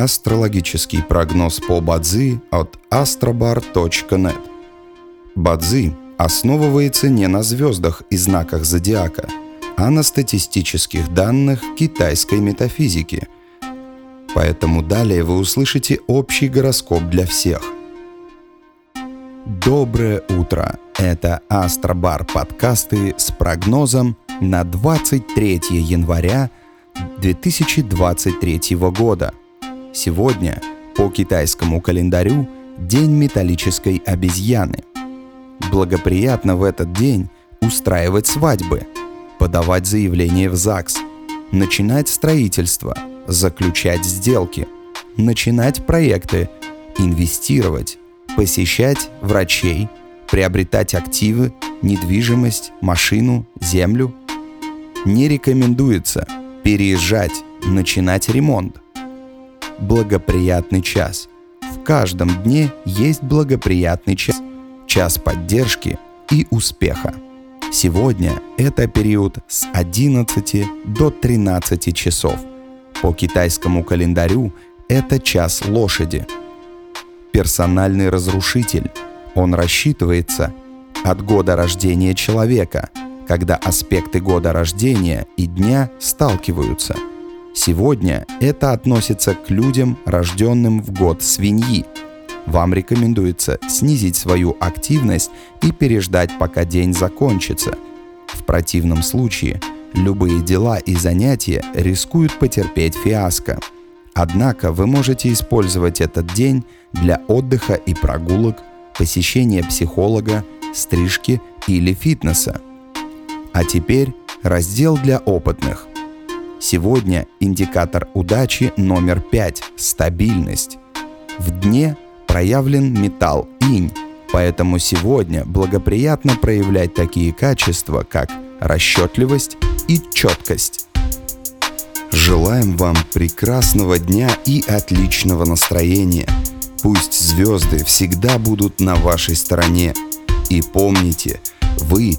Астрологический прогноз по Бадзи от astrobar.net. Бадзи основывается не на звездах и знаках зодиака, а на статистических данных китайской метафизики. Поэтому далее вы услышите общий гороскоп для всех. Доброе утро! Это Астробар подкасты с прогнозом на 23 января 2023 года. Сегодня по китайскому календарю День металлической обезьяны. Благоприятно в этот день устраивать свадьбы, подавать заявление в ЗАГС, начинать строительство, заключать сделки, начинать проекты, инвестировать, посещать врачей, приобретать активы, недвижимость, машину, землю. Не рекомендуется переезжать, начинать ремонт. Благоприятный час. В каждом дне есть благоприятный час. Час поддержки и успеха. Сегодня это период с 11 до 13 часов. По китайскому календарю это час лошади. Персональный разрушитель. Он рассчитывается от года рождения человека – когда аспекты года рождения и дня сталкиваются. Сегодня это относится к людям, рожденным в год свиньи. Вам рекомендуется снизить свою активность и переждать, пока день закончится. В противном случае любые дела и занятия рискуют потерпеть фиаско. Однако вы можете использовать этот день для отдыха и прогулок, посещения психолога, стрижки или фитнеса – а теперь раздел для опытных. Сегодня индикатор удачи номер 5 – стабильность. В дне проявлен металл инь, поэтому сегодня благоприятно проявлять такие качества, как расчетливость и четкость. Желаем вам прекрасного дня и отличного настроения. Пусть звезды всегда будут на вашей стороне. И помните, вы